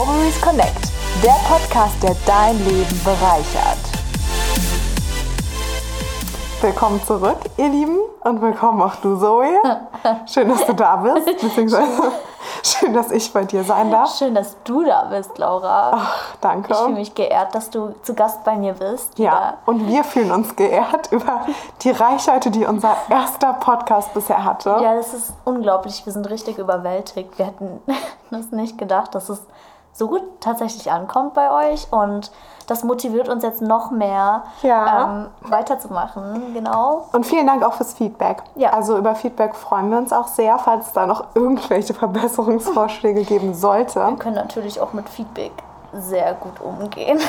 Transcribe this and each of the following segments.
Ovaries Connect, der Podcast, der dein Leben bereichert. Willkommen zurück, ihr Lieben, und willkommen auch du, Zoe. Schön, dass du da bist, beziehungsweise schön, dass ich bei dir sein darf. Schön, dass du da bist, Laura. Ach, danke. Ich fühle mich geehrt, dass du zu Gast bei mir bist. Ja, wieder. und wir fühlen uns geehrt über die Reichweite, die unser erster Podcast bisher hatte. Ja, das ist unglaublich. Wir sind richtig überwältigt. Wir hätten das nicht gedacht, dass es so gut tatsächlich ankommt bei euch. Und das motiviert uns jetzt noch mehr, Ja. ähm, weiterzumachen. Genau. Und vielen Dank auch fürs Feedback. Ja. Also über Feedback freuen wir uns auch sehr, falls es da noch irgendwelche Verbesserungsvorschläge geben sollte. Wir können natürlich auch mit Feedback sehr gut umgehen.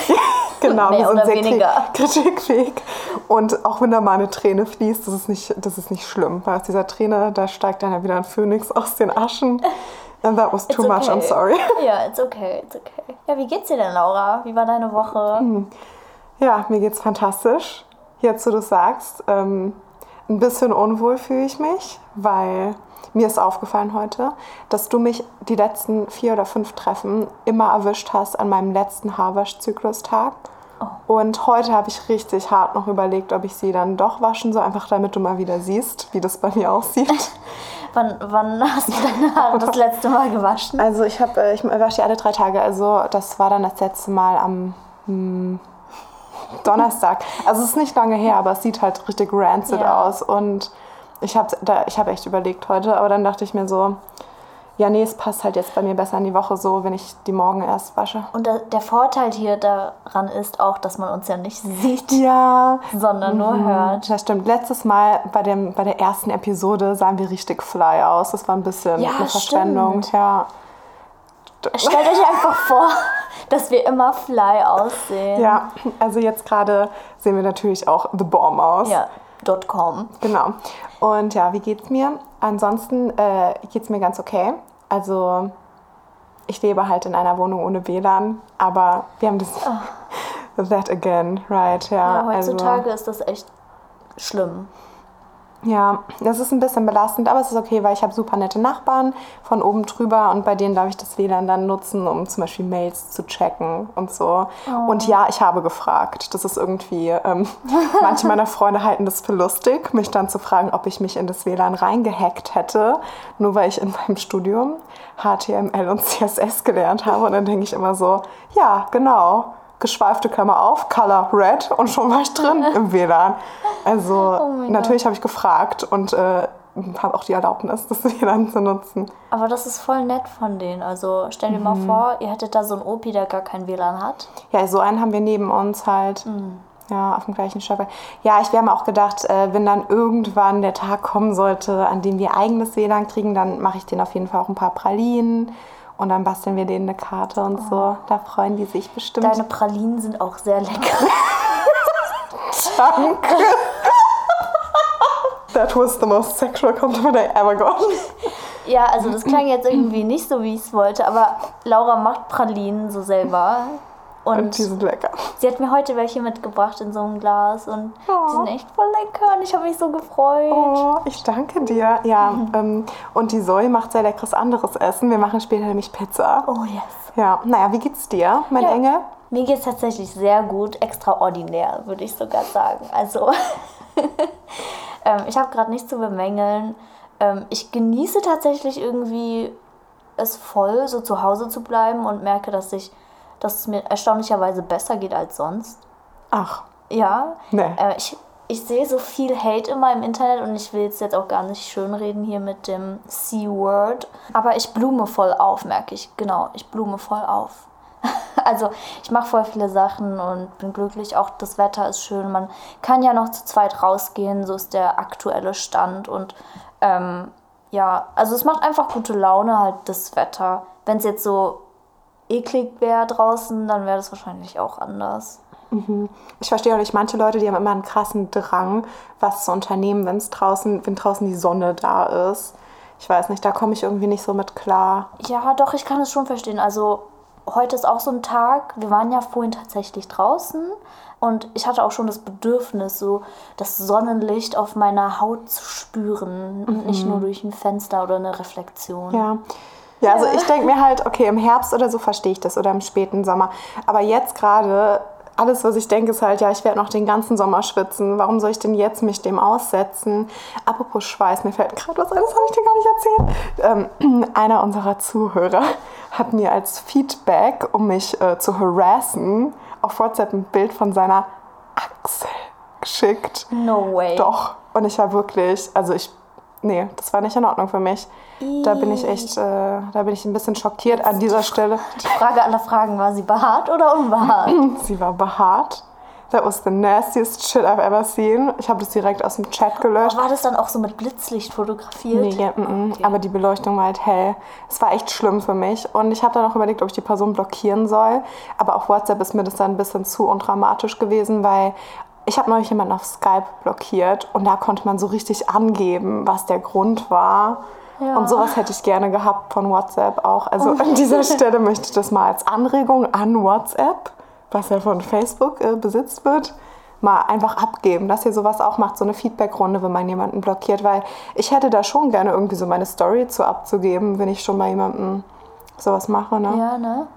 Genau, Mehr wir sind oder sehr weniger. kri- kritikfähig. Und auch wenn da mal eine Träne fließt, das ist nicht, das ist nicht schlimm. Weil aus dieser Träne, da steigt dann ja wieder ein Phönix aus den Aschen. And that was too It's much, I'm okay. sorry. Ja, it's okay, it's okay. Ja, wie geht's dir denn, Laura? Wie war deine Woche? Hm. Ja, mir geht's fantastisch. Jetzt, wo du es sagst, ähm, ein bisschen unwohl fühle ich mich, weil mir ist aufgefallen heute, dass du mich die letzten vier oder fünf Treffen immer erwischt hast an meinem letzten Haarwaschzyklustag. Und heute habe ich richtig hart noch überlegt, ob ich sie dann doch waschen soll, einfach damit du mal wieder siehst, wie das bei mir aussieht. Wann, wann hast du deine Haare das letzte Mal gewaschen? Also ich habe, äh, ich wasche die alle drei Tage. Also das war dann das letzte Mal am hm, Donnerstag. Also es ist nicht lange her, aber es sieht halt richtig rancid Ja. aus. Und ich habe ich hab echt überlegt heute, aber dann dachte ich mir so, ja nee, es passt halt jetzt bei mir besser in die Woche so, wenn ich die morgen erst wasche. Und der, der Vorteil hier daran ist auch, dass man uns ja nicht sieht, Ja, sondern nur hört. das stimmt. Letztes Mal bei, dem, bei der ersten Episode sahen wir richtig fly aus. Das war ein bisschen Ja, eine Verschwendung. stimmt. Ja. Stellt euch einfach vor, dass wir immer fly aussehen. ja, also jetzt gerade sehen wir natürlich auch The Bomb aus. Ja, dot .com. Genau. Und ja, wie geht's mir? Ansonsten äh, geht's mir ganz okay. Also ich lebe halt in einer Wohnung ohne WLAN, aber wir haben das that again, right? Ja, Ja, heutzutage also, ist das echt schlimm. Ja, das ist ein bisschen belastend, aber es ist okay, weil ich habe super nette Nachbarn von oben drüber und bei denen darf ich das WLAN dann nutzen, um zum Beispiel Mails zu checken und so. Und ja, ich habe gefragt. Das ist irgendwie, ähm, manche meiner Freunde halten das für lustig, mich dann zu fragen, ob ich mich in das WLAN reingehackt hätte, nur weil ich in meinem Studium HTML und CSS gelernt habe. Und dann denke ich immer so, ja, genau. Geschweifte Klammer auf, Color Red und schon war ich drin im WLAN. Also Oh natürlich habe ich gefragt und äh, habe auch die Erlaubnis, das WLAN zu nutzen. Aber das ist voll nett von denen. Also stell dir mal Mhm. vor, ihr hättet da so einen Opi, der gar kein WLAN hat. Ja, so einen haben wir neben uns halt. Mhm. Ja, auf dem gleichen Stockwerk. Ja, ich, wir haben auch gedacht, äh, wenn dann irgendwann der Tag kommen sollte, an dem wir eigenes WLAN kriegen, dann mache ich denen auf jeden Fall auch ein paar Pralinen und dann basteln wir denen eine Karte und so. Da freuen die sich bestimmt. Oh. Deine Pralinen sind auch sehr lecker. Danke. That was the most sexual compliment I ever got. Ja, also das klang jetzt irgendwie nicht so, wie ich es wollte, aber Laura macht Pralinen so selber. Und, Und die sind lecker. sie hat mir heute welche mitgebracht in so einem Glas und Oh. die sind echt voll lecker und ich habe mich so gefreut. Oh, ich danke dir. Ja, ähm, und die Zoe macht sehr leckeres anderes Essen. Wir machen später nämlich Pizza. Oh yes. Ja, naja, wie geht's dir, mein Ja. Engel? Mir geht es tatsächlich sehr gut, extraordinär, würde ich sogar sagen. Also, ähm, ich habe gerade nichts zu bemängeln. Ähm, ich genieße tatsächlich irgendwie es voll, so zu Hause zu bleiben und merke, dass, ich, dass es mir erstaunlicherweise besser geht als sonst. Ach, Ja, nee. äh, ich, ich sehe so viel Hate immer im Internet und ich will es jetzt auch gar nicht schönreden hier mit dem C-Word. Aber ich blume voll auf, merke ich. Genau, ich blume voll auf. Also ich mache voll viele Sachen und bin glücklich. Auch das Wetter ist schön. Man kann ja noch zu zweit rausgehen. So ist der aktuelle Stand. Und ähm, ja, also es macht einfach gute Laune halt das Wetter. Wenn es jetzt so eklig wäre draußen, dann wäre das wahrscheinlich auch anders. Ich verstehe auch nicht, manche Leute, die haben immer einen krassen Drang, was zu unternehmen, wenn es draußen, wenn draußen die Sonne da ist. Ich weiß nicht, da komme ich irgendwie nicht so mit klar. Ja, doch, ich kann es schon verstehen. Also heute ist auch so ein Tag. Wir waren ja vorhin tatsächlich draußen und ich hatte auch schon das Bedürfnis, so das Sonnenlicht auf meiner Haut zu spüren und nicht nur durch ein Fenster oder eine Reflexion. Ja. Ja, also ich denke mir halt, okay, im Herbst oder so verstehe ich das oder im späten Sommer. Aber jetzt gerade, alles, was ich denke, ist halt, ja, ich werde noch den ganzen Sommer schwitzen. Warum soll ich denn jetzt mich dem aussetzen? Apropos Schweiß, mir fällt gerade was ein, das habe ich dir gar nicht erzählt. Ähm, einer unserer Zuhörer hat mir als Feedback, um mich äh, zu harassen, auf WhatsApp ein Bild von seiner Achsel geschickt. No way. Doch. Und ich war wirklich, also ich, nee, das war nicht in Ordnung für mich. Da bin ich echt, äh, da bin ich ein bisschen schockiert an dieser Stelle. Die Frage aller Fragen, war sie behaart oder unbehaart? Sie war behaart. That was the nastiest shit I've ever seen. Ich habe das direkt aus dem Chat gelöscht. War das dann auch so mit Blitzlicht fotografiert? Nee, ja, mm, mm. aber die Beleuchtung war halt hell. Es war echt schlimm für mich. Und ich habe dann auch überlegt, ob ich die Person blockieren soll. Aber auf WhatsApp ist mir das dann ein bisschen zu undramatisch gewesen, weil ich habe neulich jemanden auf Skype blockiert und da konnte man so richtig angeben, was der Grund war. Ja. Und sowas hätte ich gerne gehabt von WhatsApp auch. Also an dieser Stelle möchte ich das mal als Anregung an WhatsApp, was ja von Facebook äh, besitzt wird, mal einfach abgeben, dass ihr sowas auch macht, so eine Feedback-Runde, wenn man jemanden blockiert, weil ich hätte da schon gerne irgendwie so meine Story zu abzugeben, wenn ich schon mal jemanden sowas mache. Ne? Ja, ne?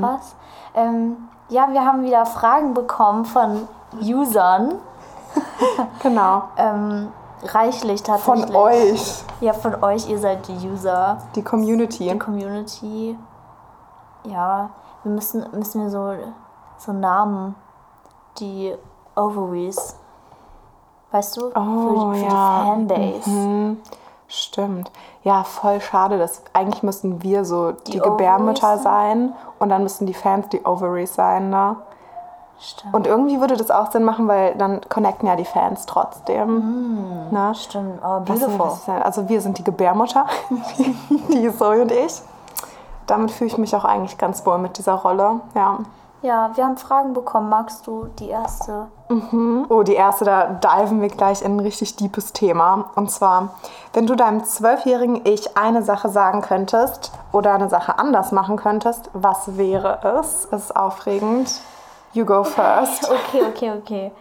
Krass. Ähm, ja, wir haben wieder Fragen bekommen von Usern. Genau. Ähm, reichlich tatsächlich. Von euch, Ja, von euch, ihr seid die User, die Community. die Community. Ja, wir müssen, müssen wir so, so Namen, die Ovaries. Weißt du? Oh, für, für ja. die Fanbase. Mhm. Stimmt. Ja, voll schade. Dass, eigentlich müssten wir so die, Die Gebärmütter sein und dann müssten die Fans die Ovaries sein. Ne? Stimmt. Und irgendwie würde das auch Sinn machen, weil dann connecten ja die Fans trotzdem. Ne? Stimmt, Was- beautiful. was denn- Also wir sind die Gebärmutter, die Zoe und ich. Damit fühle ich mich auch eigentlich ganz wohl mit dieser Rolle. Ja. Ja, wir haben Fragen bekommen. Magst du die erste? Oh, die erste, da diven wir gleich in ein richtig deepes Thema. Und zwar, wenn du deinem zwölfjährigen Ich eine Sache sagen könntest oder eine Sache anders machen könntest, was wäre es? Es ist aufregend. You go first. Okay, okay, okay.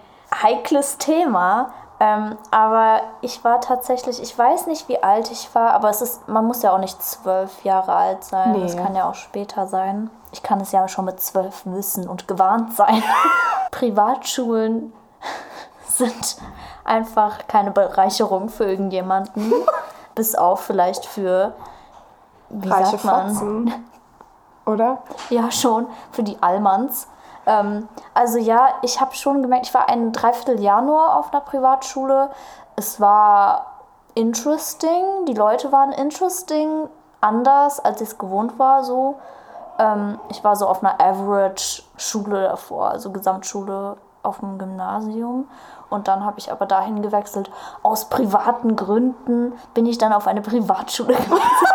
Heikles Thema. Ähm, aber ich war tatsächlich, ich weiß nicht, wie alt ich war, aber es ist, man muss ja auch nicht zwölf Jahre alt sein. Nee. Das kann ja auch später sein. Ich kann es ja schon mit zwölf wissen und gewarnt sein. Privatschulen sind einfach keine Bereicherung für irgendjemanden. bis auf vielleicht für, wie Reiche sagt man? Fotzen. Oder? Ja, schon, für die Allmanns. Ähm, also ja, ich habe schon gemerkt, ich war ein Dreivierteljahr nur auf einer Privatschule. Es war interesting, die Leute waren interesting, anders, als ich es gewohnt war, so. Ähm, ich war so auf einer Average-Schule davor, also Gesamtschule auf dem Gymnasium. Und dann habe ich aber dahin gewechselt. Aus privaten Gründen bin ich dann auf eine Privatschule gewechselt.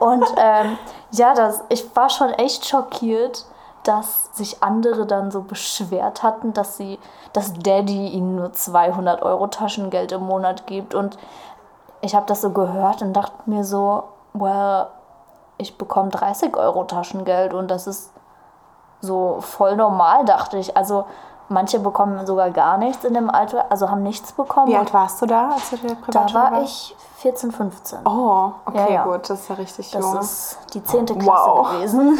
Und ähm, ja, das, ich war schon echt schockiert, dass sich andere dann so beschwert hatten, dass sie, dass Daddy ihnen nur 200 Euro Taschengeld im Monat gibt. Und ich habe das so gehört und dachte mir so, well, ich bekomme 30 Euro Taschengeld und das ist so voll normal, dachte ich. Also manche bekommen sogar gar nichts in dem Alter, also haben nichts bekommen. Wie alt warst du da, als du der da Privatschule war warst? ich 14, 15. Oh, okay, Ja, ja. gut. Das ist ja richtig Das jung. ist die 10. Klasse Wow. gewesen.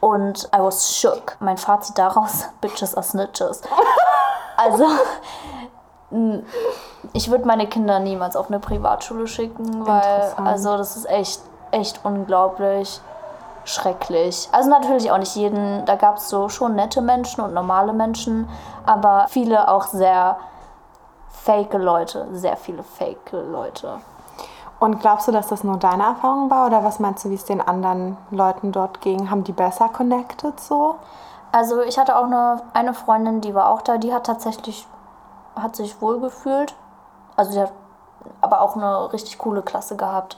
Und I was shook. Mein Fazit daraus, Bitches are Snitches. Also, ich würde meine Kinder niemals auf eine Privatschule schicken, weil, also das ist echt, echt unglaublich schrecklich. Also natürlich auch nicht jeden, da gab es so schon nette Menschen und normale Menschen, aber viele auch sehr fake Leute, sehr viele fake Leute. Und glaubst du, dass das nur deine Erfahrung war oder was meinst du, wie es den anderen Leuten dort ging? Haben die besser connected so? Also ich hatte auch eine, eine Freundin, die war auch da, die hat tatsächlich, hat sich wohl gefühlt. Also sie hat aber auch eine richtig coole Klasse gehabt.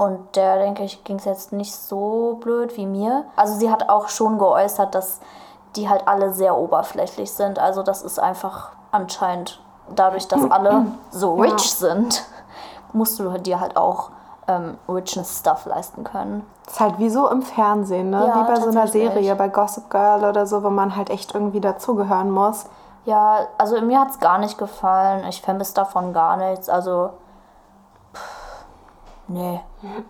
Und der, denke ich, ging es jetzt nicht so blöd wie mir. Also sie hat auch schon geäußert, dass die halt alle sehr oberflächlich sind. Also das ist einfach anscheinend dadurch, dass alle so rich sind, musst du dir halt auch ähm, richness Stuff leisten können. Das ist halt wie so im Fernsehen, ne? Ja, wie bei so einer. Serie, bei Gossip Girl oder so, wo man halt echt irgendwie dazugehören muss. Ja, also mir hat es gar nicht gefallen. Ich vermisse davon gar nichts. Also, nee,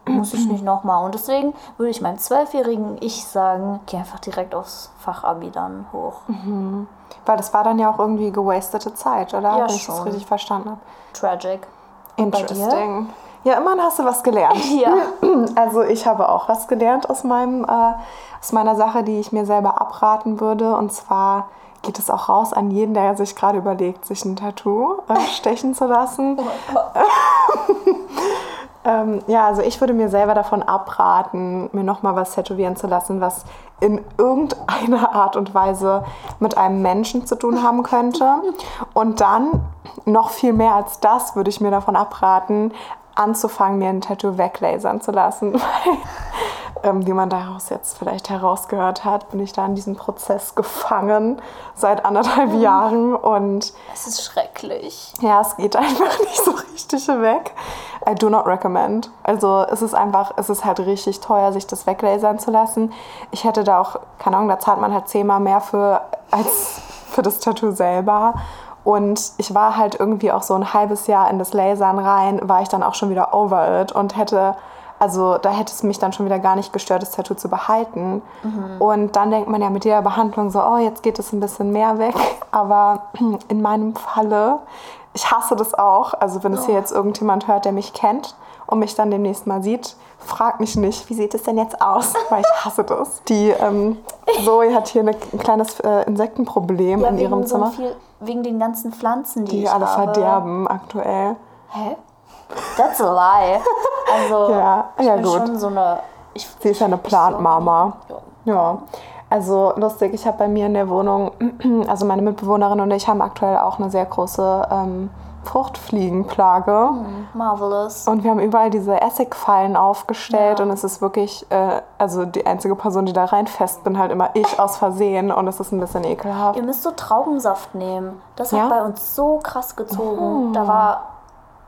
muss ich nicht nochmal. Und deswegen würde ich meinem zwölfjährigen Ich sagen, geh einfach direkt aufs Fachabi dann hoch. Weil das war dann ja auch irgendwie gewastete Zeit, oder? Ja, Wenn ich das richtig verstanden habe. Tragic. Interesting. Ja, immerhin hast du was gelernt. Ja. Also ich habe auch was gelernt aus, meinem, äh, aus meiner Sache, die ich mir selber abraten würde. Und zwar geht es auch raus an jeden, der sich gerade überlegt, sich ein Tattoo äh, stechen zu lassen. Ähm, ja, also ich würde mir selber davon abraten, mir nochmal was tätowieren zu lassen, was in irgendeiner Art und Weise mit einem Menschen zu tun haben könnte. Und dann, noch viel mehr als das, würde ich mir davon abraten, anzufangen, mir ein Tattoo weglasern zu lassen. Ähm, wie man daraus jetzt vielleicht herausgehört hat, bin ich da in diesem Prozess gefangen seit anderthalb Jahren und Es ist schrecklich. ja, es geht einfach nicht so richtig weg. I do not recommend. Also es ist einfach, es ist halt richtig teuer, sich das weglasern zu lassen. Ich hätte da auch, keine Ahnung, da zahlt man halt zehnmal mehr für als für das Tattoo selber. Und ich war halt irgendwie auch so ein halbes Jahr in das Lasern rein, war ich dann auch schon wieder over it und hätte, also da hätte es mich dann schon wieder gar nicht gestört, das Tattoo zu behalten. Und dann denkt man ja mit jeder Behandlung so, oh, jetzt geht es ein bisschen mehr weg. Aber in meinem Falle, ich hasse das auch. Also wenn es hier jetzt irgendjemand hört, der mich kennt und mich dann demnächst mal sieht, frag mich nicht, wie sieht es denn jetzt aus? Weil ich hasse das. Die ähm, Zoe hat hier eine, ein kleines äh, Insektenproblem in ihrem so Zimmer, viel, wegen den ganzen Pflanzen, die, die ich alle habe. verderben aktuell. Hä? That's a lie. Also, Ja, ich ja, bin gut. schon so eine... Ich, Sie ist ja eine Plant-Mama. Ja. Ja, also lustig, ich habe bei mir in der Wohnung, also meine Mitbewohnerin und ich haben aktuell auch eine sehr große ähm, Fruchtfliegenplage. Marvelous. Und wir haben überall diese Essigfallen aufgestellt Ja. und es ist wirklich, äh, also die einzige Person, die da reinfest bin, halt immer ich aus Versehen und es ist ein bisschen ekelhaft. Ihr müsst so Traubensaft nehmen. Das Ja? hat bei uns so krass gezogen. Da war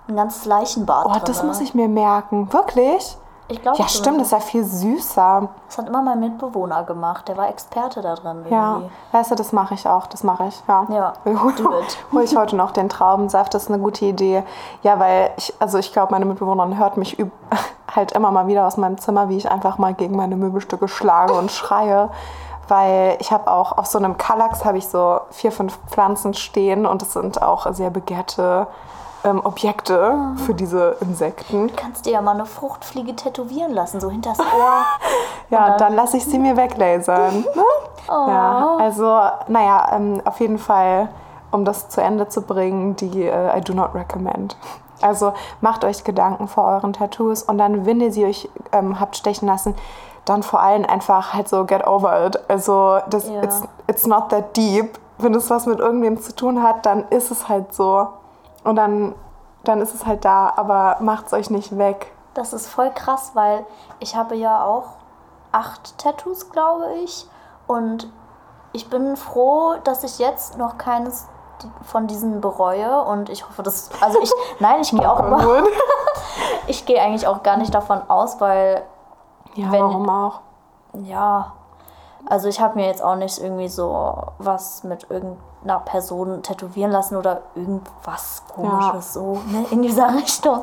ein ganzes Leichenbad Oh, drin. das muss ich mir merken. Wirklich? Ich glaube, Ja, stimmt, das ist ja viel süßer. Das hat immer mein Mitbewohner gemacht. Der war Experte da drin. Ja, Irgendwie. weißt du, das mache ich auch, das mache ich, ja. Ja, Hol ich heute noch den Traubensaft, das ist eine gute Idee. Ja, weil ich, also ich glaube, meine Mitbewohnerin hört mich halt immer mal wieder aus meinem Zimmer, wie ich einfach mal gegen meine Möbelstücke schlage und schreie. Weil ich habe auch auf so einem Kallax habe ich so vier, fünf Pflanzen stehen und das sind auch sehr begehrte ähm, Objekte für diese Insekten. Du kannst dir ja mal eine Fruchtfliege tätowieren lassen, so hinters Ohr. Ja, dann- dann lasse ich sie mir weglasern. Ne? Ja, also, naja, ähm, auf jeden Fall, um das zu Ende zu bringen, die äh, I do not recommend. Also macht euch Gedanken vor euren Tattoos und dann, wenn ihr sie euch ähm, habt stechen lassen, dann vor allem einfach halt so get over it. Also das, Ja. it's, it's not that deep. Wenn es was mit irgendwem zu tun hat, dann ist es halt so. Und dann, dann ist es halt da, aber macht's euch nicht weg. Das ist voll krass, weil ich habe ja auch acht Tattoos, glaube ich. Und ich bin froh, dass ich jetzt noch keines von diesen bereue. Und ich hoffe, dass. Also ich. Nein, ich gehe auch über. Ich gehe eigentlich auch gar nicht davon aus, weil Ja, Wenn- warum auch? Ja, also ich habe mir jetzt auch nicht irgendwie so was mit irgendeiner Person tätowieren lassen oder irgendwas komisches so ne, in dieser Richtung.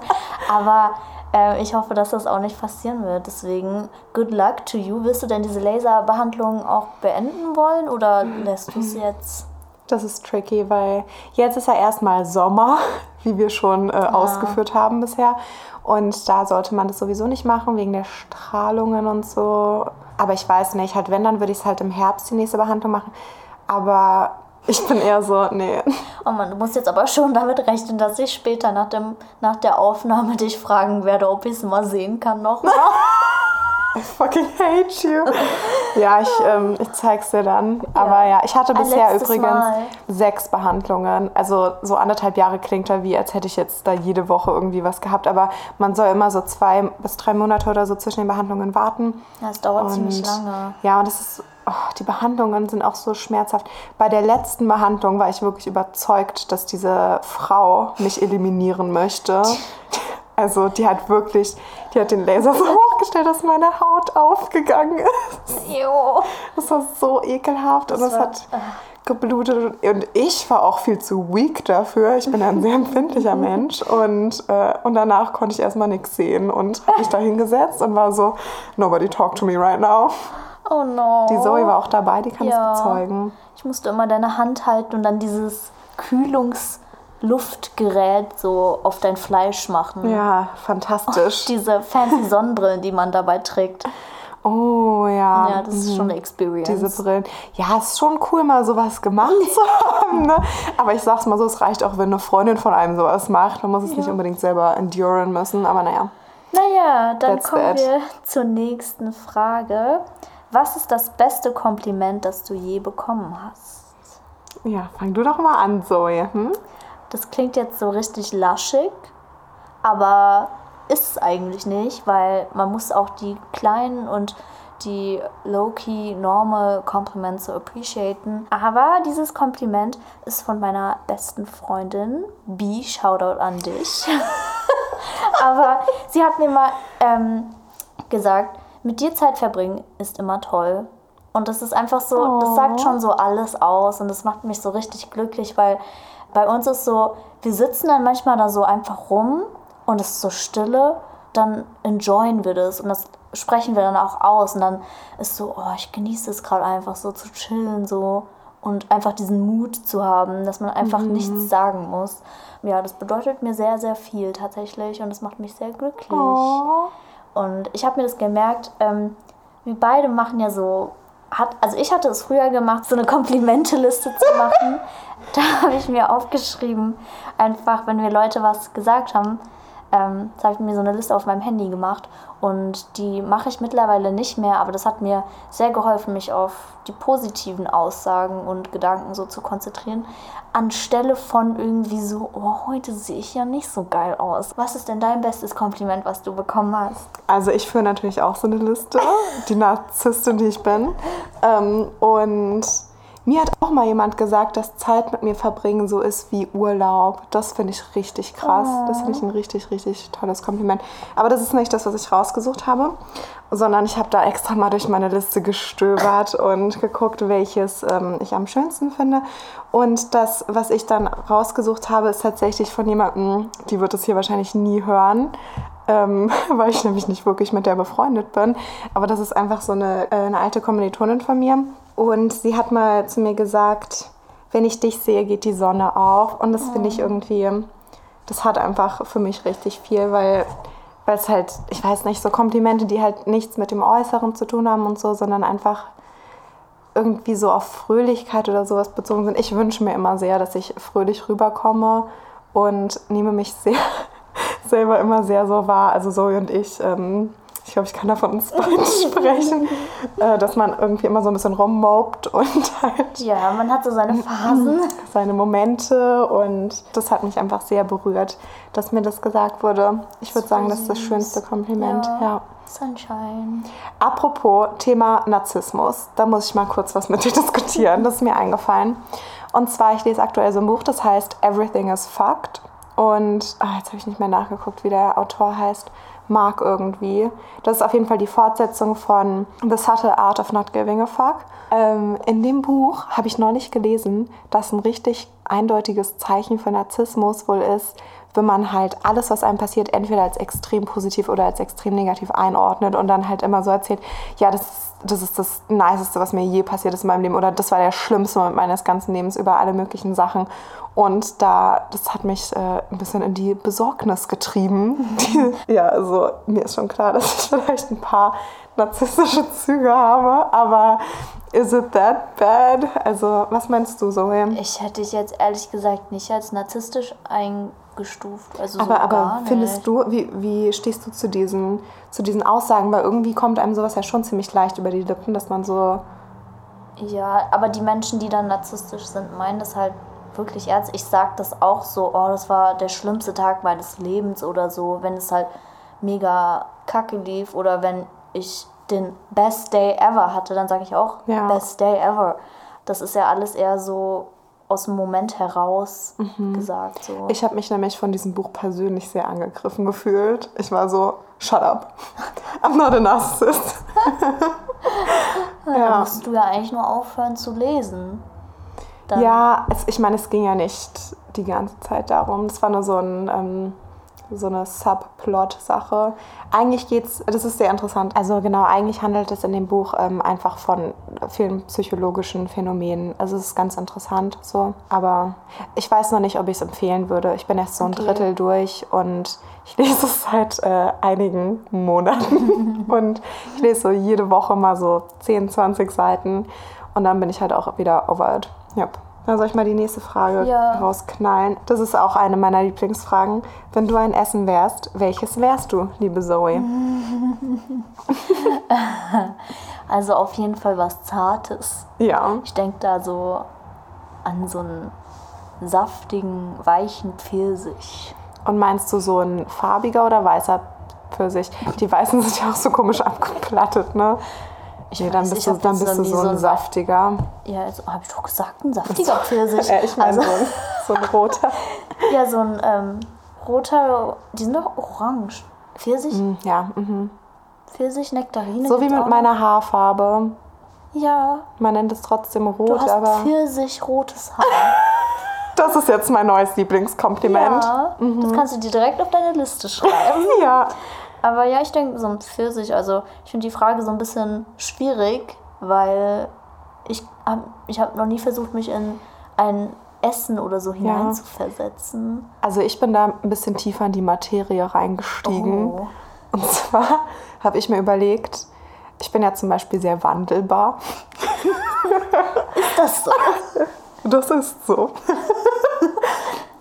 Aber äh, ich hoffe, dass das auch nicht passieren wird. Deswegen, good luck to you. Willst du denn diese Laserbehandlung auch beenden wollen oder lässt du es jetzt? Das ist tricky, weil jetzt ist ja erstmal Sommer, wie wir schon äh, ausgeführt haben bisher. Und da sollte man das sowieso nicht machen, wegen der Strahlungen und so. Aber ich weiß nicht, halt wenn, dann würde ich es halt im Herbst die nächste Behandlung machen. Aber ich bin eher so, nee. Oh man, du musst jetzt aber schon damit rechnen, dass ich später nach, dem, nach der Aufnahme dich fragen werde, ob ich es mal sehen kann noch. I fucking hate you. Ja, ich, ähm, ich zeig's dir dann. Aber ja, ich hatte bisher übrigens Mal. sechs Behandlungen. Also so anderthalb Jahre klingt da wie, als hätte ich jetzt da jede Woche irgendwie was gehabt. Aber man soll immer so zwei bis drei Monate oder so zwischen den Behandlungen warten. Das dauert Und ziemlich lange. Ja, und das ist, oh, die Behandlungen sind auch so schmerzhaft. Bei der letzten Behandlung war ich wirklich überzeugt, dass diese Frau mich eliminieren möchte. Also die hat wirklich, die hat den Laser so hochgestellt, dass meine Haut aufgegangen ist. Jo. Das war so ekelhaft und Das das war- hat geblutet und ich war auch viel zu weak dafür. Ich bin ein sehr empfindlicher Mensch und, äh, und danach konnte ich erstmal nichts sehen und habe mich da hingesetzt und war so, nobody talk to me right now. Oh no. Die Zoe war auch dabei, die kann Ja. es bezeugen. Ich musste immer deine Hand halten und dann dieses Kühlungsluftgerät so auf dein Fleisch machen. Ja, fantastisch. Diese fancy Sonnenbrillen, die man dabei trägt. Oh ja. Ja, das ist schon eine Experience. Diese Brillen. Ja, es ist schon cool, mal sowas gemacht zu haben. Ne? Aber ich sag's mal so, es reicht auch, wenn eine Freundin von einem sowas macht. Man muss es nicht unbedingt selber enduren müssen. Aber naja. Naja, dann That's kommen that. wir zur nächsten Frage. Was ist das beste Kompliment, das du je bekommen hast? Ja, fang du doch mal an, Zoe. Hm? Das klingt jetzt so richtig laschig, aber ist es eigentlich nicht, weil man muss auch die kleinen und die low-key normal Compliments so appreciaten. Aber dieses Kompliment ist von meiner besten Freundin, B, Shoutout an dich. Aber sie hat mir mal ähm, gesagt, mit dir Zeit verbringen ist immer toll. Und das ist einfach so, das sagt schon so alles aus und das macht mich so richtig glücklich, weil bei uns ist so, wir sitzen dann manchmal da so einfach rum und es ist so stille, dann enjoyen wir das und das sprechen wir dann auch aus und dann ist so, oh, ich genieße es gerade einfach so zu chillen so und einfach diesen Mut zu haben, dass man einfach nichts sagen muss. Ja, das bedeutet mir sehr, sehr viel tatsächlich und das macht mich sehr glücklich. Und ich habe mir das gemerkt, ähm, wir beide machen ja so, hat, also ich hatte es früher gemacht, so eine Komplimenteliste zu machen. da habe ich mir aufgeschrieben, einfach, wenn mir Leute was gesagt haben, ähm, habe ich mir so eine Liste auf meinem Handy gemacht und die mache ich mittlerweile nicht mehr, aber das hat mir sehr geholfen, mich auf die positiven Aussagen und Gedanken so zu konzentrieren, anstelle von irgendwie so, oh, heute sehe ich ja nicht so geil aus. Was ist denn dein bestes Kompliment, was du bekommen hast? Also ich führe natürlich auch so eine Liste, die Narzisstin, die ich bin. Ähm, und mir hat auch mal jemand gesagt, dass Zeit mit mir verbringen so ist wie Urlaub. Das finde ich richtig krass. Das finde ich ein richtig, richtig tolles Kompliment. Aber das ist nicht das, was ich rausgesucht habe, sondern ich habe da extra mal durch meine Liste gestöbert und geguckt, welches ähm, ich am schönsten finde. Und das, was ich dann rausgesucht habe, ist tatsächlich von jemandem, die wird es hier wahrscheinlich nie hören, ähm, weil ich nämlich nicht wirklich mit der befreundet bin. Aber das ist einfach so eine, äh, eine alte Kommilitonin von mir. Und sie hat mal zu mir gesagt, wenn ich dich sehe, geht die Sonne auf. Und das finde ich irgendwie, das hat einfach für mich richtig viel, weil weil es halt, ich weiß nicht, so Komplimente, die halt nichts mit dem Äußeren zu tun haben und so, sondern einfach irgendwie so auf Fröhlichkeit oder sowas bezogen sind. Ich wünsche mir immer sehr, dass ich fröhlich rüberkomme und nehme mich sehr selber immer sehr so wahr. Also Zoe und ich, ähm, ich glaube, ich kann da von uns beiden sprechen, äh, dass man irgendwie immer so ein bisschen rummobt und halt Ja, man hat so seine Phasen. seine Momente und das hat mich einfach sehr berührt, dass mir das gesagt wurde. Ich würde sagen, das ist das schönste Kompliment. Ja. Ja. Sunshine. Apropos Thema Narzissmus, da muss ich mal kurz was mit dir diskutieren. Das ist mir eingefallen. Und zwar, ich lese aktuell so ein Buch, das heißt Everything is Fucked. Und ah, jetzt habe ich nicht mehr nachgeguckt, wie der Autor heißt. Mark irgendwie. Das ist auf jeden Fall die Fortsetzung von The Subtle Art of Not Giving a Fuck. Ähm, in dem Buch habe ich neulich gelesen, dass ein richtig eindeutiges Zeichen für Narzissmus wohl ist, wenn man halt alles, was einem passiert, entweder als extrem positiv oder als extrem negativ einordnet und dann halt immer so erzählt, ja, das ist das, ist das Niceste, was mir je passiert ist in meinem Leben oder das war der schlimmste Moment meines ganzen Lebens über alle möglichen Sachen. Und da, das hat mich äh, ein bisschen in die Besorgnis getrieben. ja, also mir ist schon klar, dass ich vielleicht ein paar narzisstische Züge habe, aber is it that bad? Also, was meinst du, Zoe? Ich hätte dich jetzt ehrlich gesagt nicht als narzisstisch eingestuft. Also so Aber, aber gar findest nicht. du, wie, wie stehst du zu diesen, zu diesen Aussagen? Weil irgendwie kommt einem sowas ja schon ziemlich leicht über die Lippen, dass man so. Ja, aber die Menschen, die dann narzisstisch sind, meinen das halt wirklich ernst. Ich sag das auch so, oh, das war der schlimmste Tag meines Lebens oder so, wenn es halt mega kacke lief oder wenn ich den best day ever hatte, dann sage ich auch Ja. best day ever. Das ist ja alles eher so aus dem Moment heraus gesagt. So. Ich habe mich nämlich von diesem Buch persönlich sehr angegriffen gefühlt. Ich war so, shut up. I'm not a narcissist. Da ja. musst du ja eigentlich nur aufhören zu lesen. Dann Ja, es, ich meine, es ging ja nicht die ganze Zeit darum. Es war nur so, ein, ähm, so eine Subplot-Sache. Eigentlich geht's, das ist sehr interessant. Also genau, eigentlich handelt es in dem Buch ähm, einfach von vielen psychologischen Phänomenen. Also es ist ganz interessant so. Aber ich weiß noch nicht, ob ich es empfehlen würde. Ich bin erst so ein Okay. Drittel durch und ich lese es seit äh, einigen Monaten. und ich lese so jede Woche mal so 10, 20 Seiten. Und dann bin ich halt auch wieder over it. Yep. Dann soll ich mal die nächste Frage Ja. rausknallen. Das ist auch eine meiner Lieblingsfragen. Wenn du ein Essen wärst, welches wärst du, liebe Zoe? Also auf jeden Fall was Zartes. Ja. Ich denke da so an so einen saftigen, weichen Pfirsich. Und meinst du so ein farbiger oder weißer Pfirsich? Die weißen sind ja auch so komisch abgeplattet, ne? Ich Nee, dann bist du, dann bist du so ein ein- saftiger. Ja, also habe ich doch gesagt, ein saftiger Pfirsich. Äh, ich meine also, so, ein, so ein roter. ja, so ein ähm, roter, die sind doch orange. Pfirsich, Hm, Ja, mhm. Pfirsich, Nektarine. so wie mit auch. meiner Haarfarbe. Ja, Man nennt es trotzdem du rot, hast aber Pfirsich rotes Haar. das ist jetzt mein neues Lieblingskompliment. Ja, Mhm. das kannst du dir direkt auf deine Liste schreiben. ja. Aber ja, ich denke, so ein Pfirsich, also ich finde die Frage so ein bisschen schwierig, weil ich habe ich hab noch nie versucht, mich in ein Essen oder so hineinzuversetzen. Also ich bin da ein bisschen tiefer in die Materie reingestiegen. Oh. Und zwar habe ich mir überlegt, ich bin ja zum Beispiel sehr wandelbar. Ist das so? Das ist so.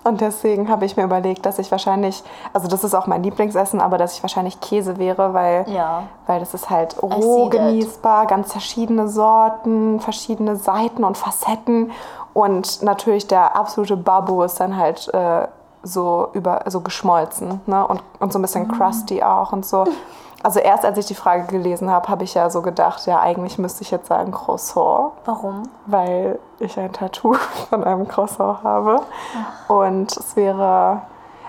Und deswegen habe ich mir überlegt, dass ich wahrscheinlich, also das ist auch mein Lieblingsessen, aber dass ich wahrscheinlich Käse wäre, weil, Ja. weil das ist halt roh that. genießbar, ganz verschiedene Sorten, verschiedene Seiten und Facetten. Und natürlich der absolute Babbo ist dann halt äh, so über so geschmolzen ne? und, und so ein bisschen crusty auch und so. Also erst als ich die Frage gelesen habe, habe ich ja so gedacht, ja eigentlich müsste ich jetzt sagen Croissant Warum? weil ich ein Tattoo von einem Croissant habe. Und es wäre,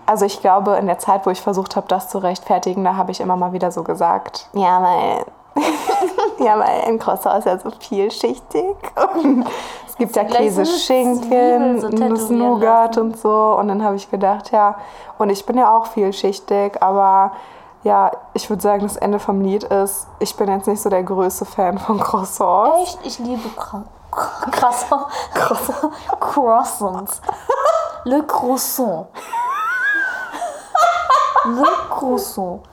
also ich glaube, in der Zeit, wo ich versucht habe, das zu rechtfertigen, da habe ich immer mal wieder so gesagt, ja, weil, ja, weil ein Croissant ist ja so vielschichtig. Und es gibt ja gleich so Käse, eine Schinken, Zwiebel so Nuss tätowieren Nougat lassen. und so. Und dann habe ich gedacht, ja, und ich bin ja auch vielschichtig, aber ja, ich würde sagen, das Ende vom Lied ist, ich bin jetzt nicht so der größte Fan von Croissants. Echt? Ich liebe Cra Croissant. Croissant. Croissants. Le croissant. Le croissant.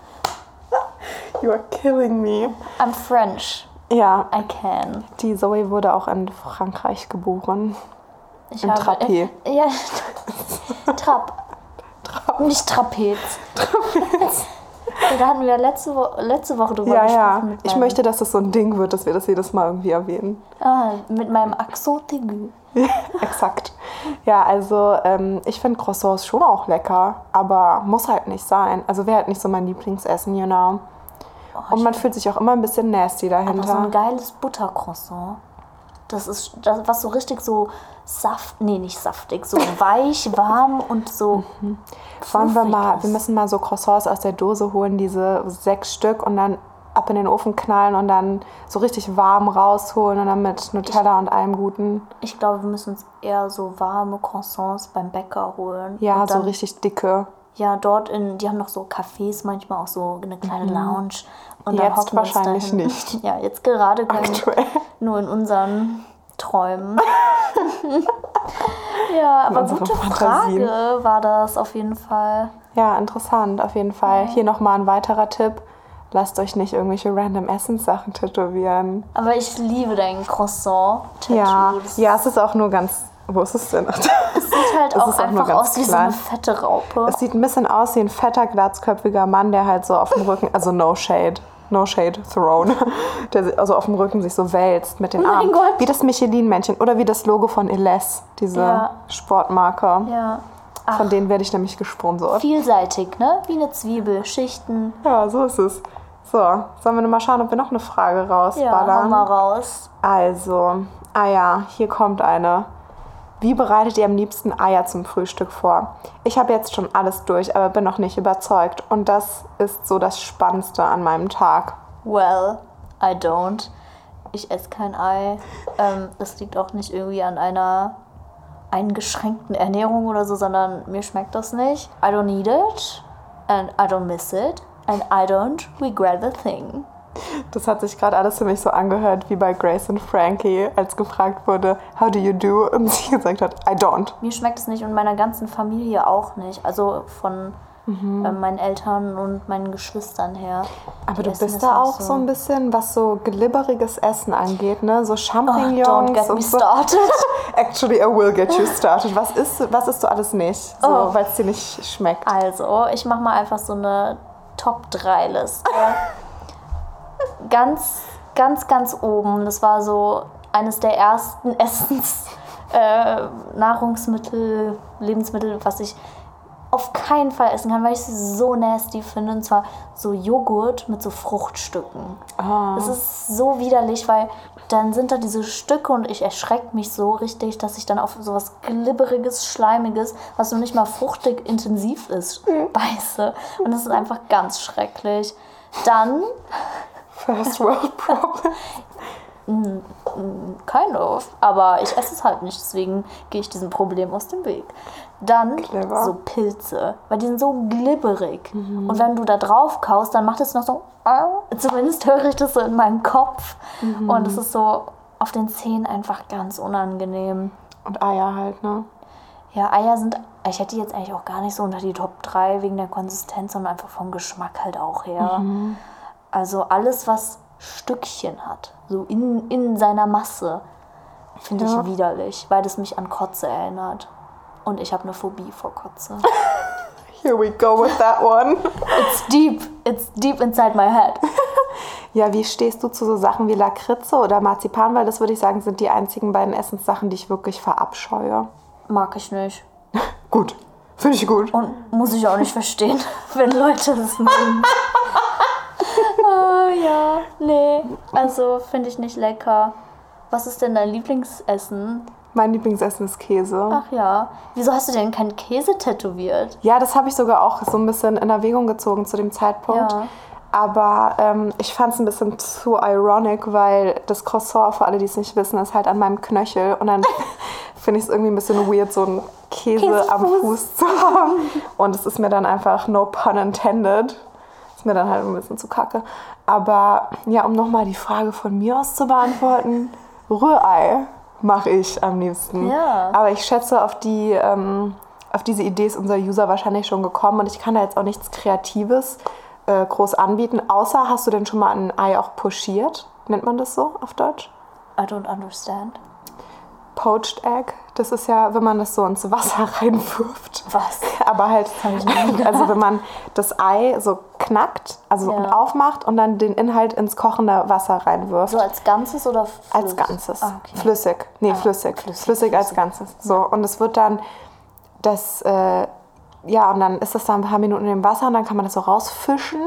You are killing me. I'm French. Ja, I can. die Zoe wurde auch in Frankreich geboren. Ich Im Trapé. Äh, ja, Trap. Nicht Trapez. Ja, da hatten wir letzte, Wo letzte Woche drüber Ja, gesprochen. ja. Mit Ich möchte, dass das so ein Ding wird, dass wir das jedes Mal irgendwie erwähnen. Ah, mit meinem Accent aigu. Exakt. Ja, also ähm, ich finde Croissants schon auch lecker, aber muss halt nicht sein. Also wäre halt nicht so mein Lieblingsessen, you know. Und man fühlt sich auch immer ein bisschen nasty Aber so ein dahinter. geiles Buttercroissant. Das ist das, was so richtig so saft, nee, nicht saftig, so weich, warm und so. Wollen wir mal, ist. wir müssen mal so Croissants aus der Dose holen, diese sechs Stück und dann ab in den Ofen knallen und dann so richtig warm rausholen und dann mit Nutella und allem Guten. Ich glaube, wir müssen uns eher so warme Croissants beim Bäcker holen. Ja, und so dann, richtig dicke. Ja, dort in, die haben noch so Cafés, manchmal auch so eine kleine Lounge. Und. Jetzt wahrscheinlich nicht. Ja, jetzt gerade können Aktuell. nur in unseren Träumen. ja, aber gute Fantasien. Frage war das auf jeden Fall. Ja, interessant, auf jeden Fall. Hier nochmal ein weiterer Tipp. Lasst euch nicht irgendwelche random Essenssachen tätowieren. Aber ich liebe dein Croissant-Tattoo. Ja, ja, es ist auch nur ganz. Wo ist es denn? sieht halt es auch auch einfach aus wie so eine fette Raupe. Es sieht ein bisschen aus wie ein fetter, glatzköpfiger Mann, der halt so auf dem Rücken, also no shade, no shade throne, der also auf dem Rücken sich so wälzt mit den Oh Armen. Gott. Wie das Michelin-Männchen oder wie das Logo von Eles, diese Ja. Sportmarke. Ja. Von denen werde ich nämlich gesponsert. Vielseitig, ne? Wie eine Zwiebel, Schichten. Ja, so ist es. So, sollen wir nur mal schauen, ob wir noch eine Frage Ja, rausballern? mal raus. Also, ah ja, hier kommt eine. Wie bereitet ihr am liebsten Eier zum Frühstück vor? Ich habe jetzt schon alles durch, aber bin noch nicht überzeugt. Und das ist so das Spannendste an meinem Tag. Well, I don't. Ich esse kein Ei. Ähm, das liegt auch nicht irgendwie an einer eingeschränkten Ernährung oder so, sondern mir schmeckt das nicht. I don't need it and I don't miss it and I don't regret the thing. Das hat sich gerade alles für mich so angehört wie bei Grace und Frankie, als gefragt wurde, how do you do? Und sie gesagt hat, I don't. Mir schmeckt es nicht und meiner ganzen Familie auch nicht. Also von äh, meinen Eltern und meinen Geschwistern her. Aber Die du bist da auch so ein bisschen, was so glibberiges Essen angeht, ne? So Oh, Champignons don't get me und so. started. Actually, I will get you started. Was isst, was isst du alles nicht? So, Oh. weil es dir nicht schmeckt. Also, ich mache mal einfach so eine Top-3-Liste. ganz, ganz, ganz oben. Das war so eines der ersten Essens, äh, Nahrungsmittel, Lebensmittel, was ich auf keinen Fall essen kann, weil ich sie so nasty finde. Und zwar so Joghurt mit so Fruchtstücken. Das ist so widerlich, weil dann sind da diese Stücke und ich erschrecke mich so richtig, dass ich dann auf sowas glibberiges, schleimiges, was noch nicht mal fruchtig intensiv ist, beiße. Und das ist einfach ganz schrecklich. Dann, First World Problem. kind of, aber ich esse es halt nicht, deswegen gehe ich diesem Problem aus dem Weg. Dann Clever. so Pilze, weil die sind so glibberig. Und wenn du da drauf kaust, dann macht es noch so, zumindest höre ich das so in meinem Kopf. Und es ist so auf den Zähnen einfach ganz unangenehm. Und Eier halt, ne? Ja, Eier sind, ich hätte die jetzt eigentlich auch gar nicht so unter die Top 3 wegen der Konsistenz, sondern einfach vom Geschmack halt auch her. Also alles, was Stückchen hat, so in, in seiner Masse, finde Ja. ich widerlich, weil das mich an Kotze erinnert. Und ich habe eine Phobie vor Kotze. Here we go with that one. It's deep, it's deep inside my head. Ja, wie stehst du zu so Sachen wie Lakritze oder Marzipan? Weil das würde ich sagen, sind die einzigen beiden Essenssachen, die ich wirklich verabscheue. Mag ich nicht. Gut. Finde ich gut. Und muss ich auch nicht verstehen, wenn Leute das mögen. Ja, nee. Also finde ich nicht lecker. Was ist denn dein Lieblingsessen? Mein Lieblingsessen ist Käse. Ach ja. Wieso hast du denn keinen Käse tätowiert? Ja, das habe ich sogar auch so ein bisschen in Erwägung gezogen zu dem Zeitpunkt. Ja. Aber ähm, ich fand es ein bisschen zu ironic, weil das Croissant, für alle, die es nicht wissen, ist halt an meinem Knöchel. Und dann finde ich es irgendwie ein bisschen weird, so einen Käse am Käsefuß. Fuß zu haben. Und es ist mir dann einfach, no pun intended, mir dann halt ein bisschen zu kacke. Aber ja, um nochmal die Frage von mir aus zu beantworten, Rührei mache ich am liebsten. Ja. Aber ich schätze, auf die... Ähm, auf diese Idee ist unser User wahrscheinlich schon gekommen und ich kann da jetzt auch nichts Kreatives äh, groß anbieten. Außer, hast du denn schon mal ein Ei auch pochiert? Nennt man das so auf Deutsch? I don't understand. Poached Egg. Das ist ja, wenn man das so ins Wasser reinwirft. Was? Aber halt, also wenn man das Ei so knackt, also Ja. und aufmacht und dann den Inhalt ins kochende Wasser reinwirft. So als Ganzes oder Als flüssig? Ganzes. Ah, okay. Flüssig. Nee, flüssig. flüssig. als Ganzes. So, und es wird dann das, äh, ja, und dann ist das da ein paar Minuten im Wasser und dann kann man das so rausfischen.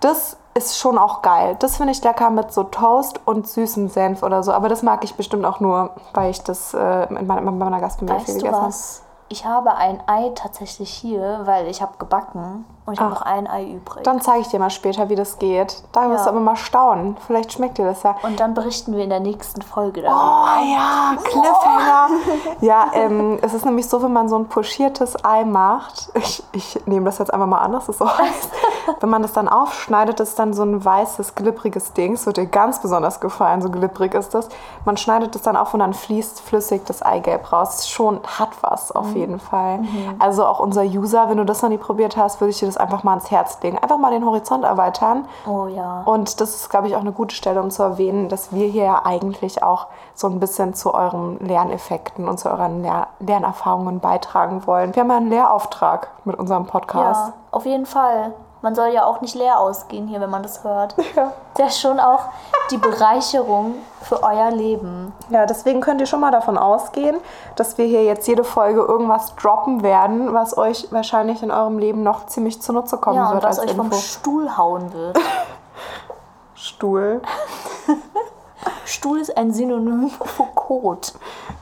Das ist schon auch geil. Das finde ich lecker mit so Toast und süßem Senf oder so. Aber das mag ich bestimmt auch nur, weil ich das äh, in meiner, in meiner Gastfamilie viel Weißt du gegessen habe. Ich habe ein Ei tatsächlich hier, weil ich habe gebacken und ich habe noch ein Ei übrig. Dann zeige ich dir mal später, wie das geht. Da wirst du Ja. aber mal staunen. Vielleicht schmeckt dir das ja. und dann berichten wir in der nächsten Folge darüber. Oh ja, Cliffhanger. Ja, ähm, es ist nämlich so, wenn man so ein pochiertes Ei macht, ich, ich nehme das jetzt einfach mal an, dass es so heißt. wenn man das dann aufschneidet, ist dann so ein weißes, glibbriges Ding. Es wird dir ganz besonders gefallen, so glibberig ist das. Man schneidet es dann auf und dann fließt flüssig das Eigelb raus. Schon hat was auf jeden Fall. Also auch unser User, wenn du das noch nie probiert hast, würde ich dir das einfach mal ans Herz legen. Einfach mal den Horizont erweitern. Oh ja. Und das ist, glaube ich, auch eine gute Stelle, um zu erwähnen, dass wir hier ja eigentlich auch so ein bisschen zu euren Lerneffekten und zu euren Ler Lernerfahrungen beitragen wollen. Wir haben ja einen Lehrauftrag mit unserem Podcast. Ja, auf jeden Fall. Man soll ja auch nicht leer ausgehen hier, wenn man das hört. Ja. Das ist schon auch die Bereicherung für euer Leben. Ja, deswegen könnt ihr schon mal davon ausgehen, dass wir hier jetzt jede Folge irgendwas droppen werden, was euch wahrscheinlich in eurem Leben noch ziemlich zunutze kommen Ja, und wird was als euch vom Info. Stuhl hauen wird. Stuhl. Stuhl ist ein Synonym für Kot.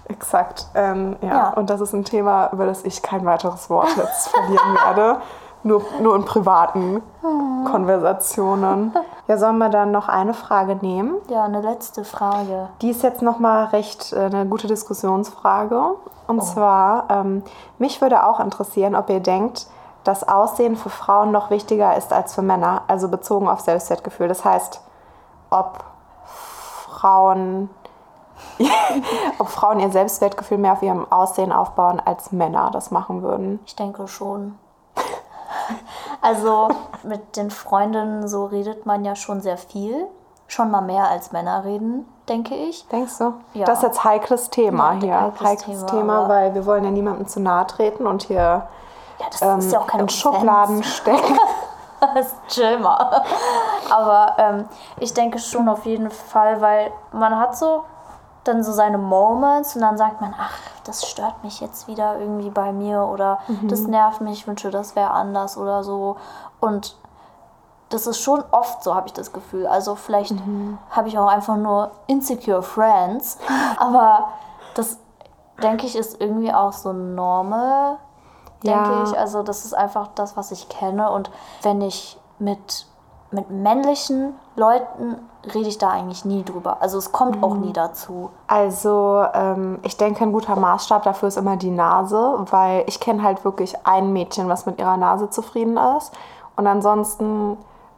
Exakt. Ähm, ja. Ja. und das ist ein Thema, über das ich kein weiteres Wort jetzt verlieren werde. Nur, nur in privaten Konversationen. Ja, sollen wir dann noch eine Frage nehmen? Ja, eine letzte Frage. Die ist jetzt nochmal recht äh, eine gute Diskussionsfrage. Und zwar, ähm, mich würde auch interessieren, ob ihr denkt, dass Aussehen für Frauen noch wichtiger ist als für Männer, also bezogen auf Selbstwertgefühl. Das heißt, ob Frauen, ob Frauen ihr Selbstwertgefühl mehr auf ihrem Aussehen aufbauen, als Männer das machen würden. Ich denke schon. Also mit den Freundinnen so redet man ja schon sehr viel. Schon mal mehr als Männer reden, denke ich. Denkst du? Ja. Das ist jetzt heikles Thema Ja, hier. heikles Heikles, Thema, Thema, weil wir wollen ja niemandem zu nahe treten und hier Ja, das ähm, ist ja auch keine in Schubladen stecken. Das chill mal. Aber ähm, ich denke schon auf jeden Fall, weil man hat so dann so seine Moments und dann sagt man, ach, das stört mich jetzt wieder irgendwie bei mir oder das nervt mich, ich wünsche, das wäre anders oder so. Und das ist schon oft so, habe ich das Gefühl. Also vielleicht habe ich auch einfach nur insecure friends, aber das denke ich ist irgendwie auch so normal denke Ja. ich. Also das ist einfach das, was ich kenne. Und wenn ich mit, mit männlichen Leuten rede ich da eigentlich nie drüber. Also es kommt auch nie dazu. Also ähm, ich denke, ein guter Maßstab dafür ist immer die Nase, weil ich kenne halt wirklich ein Mädchen, was mit ihrer Nase zufrieden ist. Und ansonsten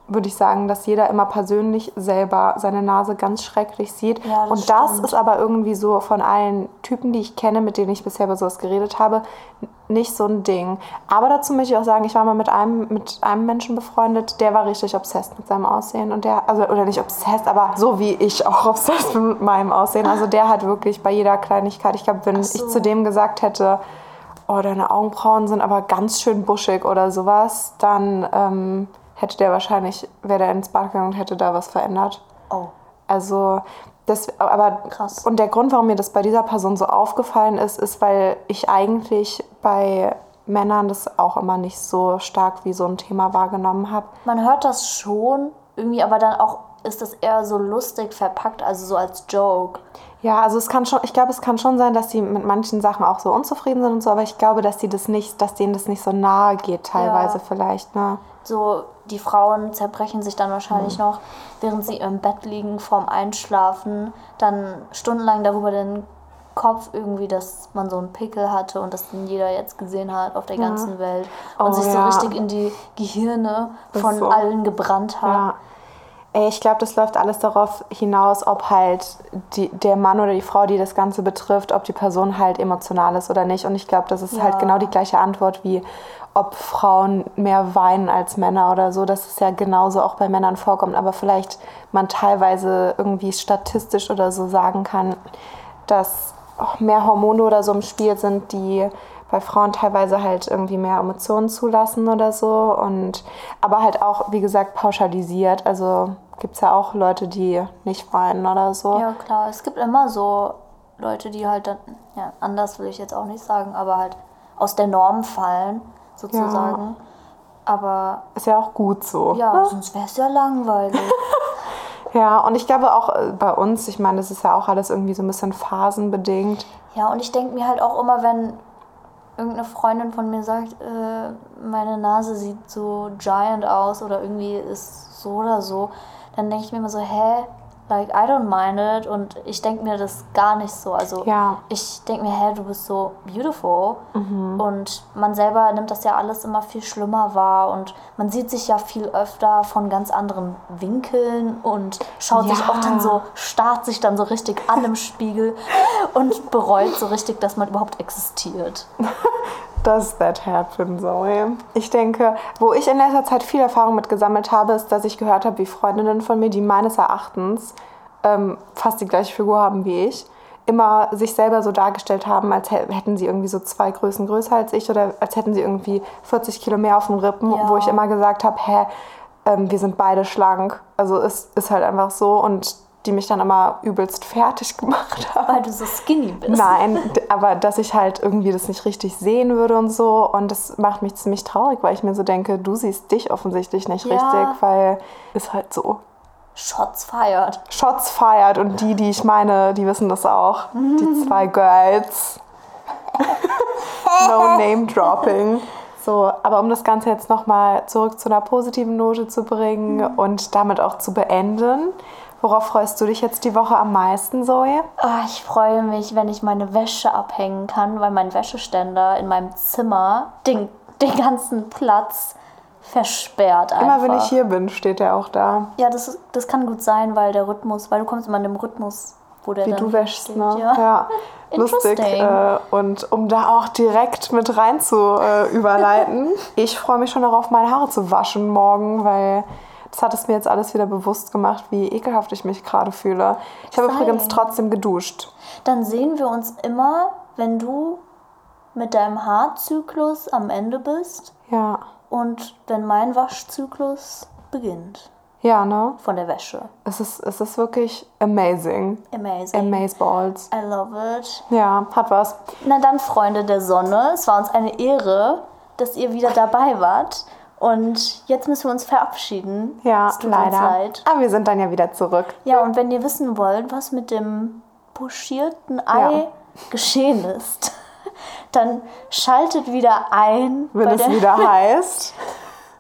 würde ich sagen, dass jeder immer persönlich selber seine Nase ganz schrecklich sieht. Ja, das und das stimmt. ist aber irgendwie so von allen Typen, die ich kenne, mit denen ich bisher über sowas geredet habe, nicht so ein Ding. Aber dazu möchte ich auch sagen, ich war mal mit einem, mit einem Menschen befreundet, der war richtig obsessed mit seinem Aussehen. Und der, also, oder nicht obsessed, aber so wie ich auch obsessed mit meinem Aussehen. Also der hat wirklich bei jeder Kleinigkeit, ich glaube, wenn so. ich zu dem gesagt hätte, oh, deine Augenbrauen sind aber ganz schön buschig oder sowas, dann ähm, hätte der wahrscheinlich, wäre der ins Bad gegangen und hätte da was verändert. Oh. Also, das, aber Krass. Und der Grund, warum mir das bei dieser Person so aufgefallen ist, ist, weil ich eigentlich bei Männern das auch immer nicht so stark wie so ein Thema wahrgenommen habe. Man hört das schon irgendwie, aber dann auch ist das eher so lustig verpackt, also so als Joke. Ja, also es kann schon, ich glaube, es kann schon sein, dass sie mit manchen Sachen auch so unzufrieden sind und so, aber ich glaube, dass sie das nicht, dass denen das nicht so nahe geht teilweise Ja. vielleicht, ne? So, die Frauen zerbrechen sich dann wahrscheinlich noch, während sie im Bett liegen, vorm Einschlafen, dann stundenlang darüber den Kopf irgendwie, dass man so einen Pickel hatte und das dann jeder jetzt gesehen hat auf der ganzen Welt und Oh, sich so ja. richtig in die Gehirne von so. allen gebrannt hat. Ja. Ich glaube, das läuft alles darauf hinaus, ob halt die, der Mann oder die Frau, die das Ganze betrifft, ob die Person halt emotional ist oder nicht. Und ich glaube, das ist Ja. halt genau die gleiche Antwort wie, ob Frauen mehr weinen als Männer oder so. Das ist ja genauso auch bei Männern vorkommt. Aber vielleicht man teilweise irgendwie statistisch oder so sagen kann, dass auch mehr Hormone oder so im Spiel sind, die bei Frauen teilweise halt irgendwie mehr Emotionen zulassen oder so. Und aber halt auch, wie gesagt, pauschalisiert. Also gibt es ja auch Leute, die nicht weinen oder so. Ja, klar. Es gibt immer so Leute, die halt dann, ja, anders will ich jetzt auch nicht sagen, aber halt aus der Norm fallen, sozusagen. Aber Ist ja auch gut so. ja, ne? sonst wäre es ja langweilig. Ja, und ich glaube auch äh, bei uns, ich meine, das ist ja auch alles irgendwie so ein bisschen phasenbedingt. Ja, und ich denke mir halt auch immer, wenn irgendeine Freundin von mir sagt, äh, meine Nase sieht so giant aus oder irgendwie ist so oder so, dann denke ich mir immer so, hä? Like, I don't mind it. Und ich denke mir das gar nicht so. Also, Ja. ich denke mir, hä, du bist so beautiful. Und man selber nimmt das ja alles immer viel schlimmer wahr. Und man sieht sich ja viel öfter von ganz anderen Winkeln und schaut sich Ja. auch dann so, starrt sich dann so richtig an im Spiegel und bereut so richtig, dass man überhaupt existiert. Does that happen, Zoe? Ich denke, wo ich in letzter Zeit viel Erfahrung mit gesammelt habe, ist, dass ich gehört habe, wie Freundinnen von mir, die meines Erachtens ähm, fast die gleiche Figur haben wie ich, immer sich selber so dargestellt haben, als hä- hätten sie irgendwie so zwei Größen größer als ich oder als hätten sie irgendwie 40 Kilo mehr auf den Rippen, Ja. wo ich immer gesagt habe, hä, ähm, wir sind beide schlank. Also es ist halt einfach so und die mich dann immer übelst fertig gemacht haben. Weil du so skinny bist. Nein, aber dass ich halt irgendwie das nicht richtig sehen würde und so. Und das macht mich ziemlich traurig, weil ich mir so denke, du siehst dich offensichtlich nicht Ja. richtig, weil ist halt so. Shots fired. Shots fired und die, die ich meine, die wissen das auch. Die zwei Girls. no name dropping. So, aber um das Ganze jetzt nochmal zurück zu einer positiven Note zu bringen Mhm. und damit auch zu beenden, worauf freust du dich jetzt die Woche am meisten, Zoe? Ah, ich freue mich, wenn ich meine Wäsche abhängen kann, weil mein Wäscheständer in meinem Zimmer den, den ganzen Platz versperrt einfach. Immer wenn ich hier bin, steht er auch da. Ja, das, das kann gut sein, weil der Rhythmus, weil du kommst immer in dem Rhythmus, wo der Wie du wäschst, steht, ne? Ja. Ja. Lustig. Äh, und um da auch direkt mit rein zu äh, überleiten, ich freue mich schon darauf, meine Haare zu waschen morgen, weil das hat es mir jetzt alles wieder bewusst gemacht, wie ekelhaft ich mich gerade fühle. Ich habe übrigens trotzdem geduscht. Dann sehen wir uns immer, wenn du mit deinem Haarzyklus am Ende bist Ja. und wenn mein Waschzyklus beginnt Ja, ne? von der Wäsche. Es ist, es ist wirklich amazing. Amazing. Amazeballs. I love it. Ja, hat was. Na dann, Freunde der Sonne, es war uns eine Ehre, dass ihr wieder dabei wart. Und jetzt müssen wir uns verabschieden. Ja, es tut leider. uns leid. Aber wir sind dann ja wieder zurück. Ja, und wenn ihr wissen wollt, was mit dem pochierten Ei Ja. geschehen ist, dann schaltet wieder ein Wenn es der wieder heißt.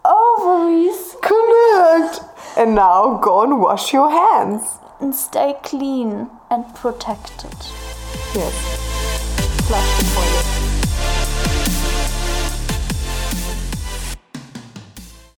Ovaries Connect! And now go and wash your hands. and stay clean and protected. Yes. Flash.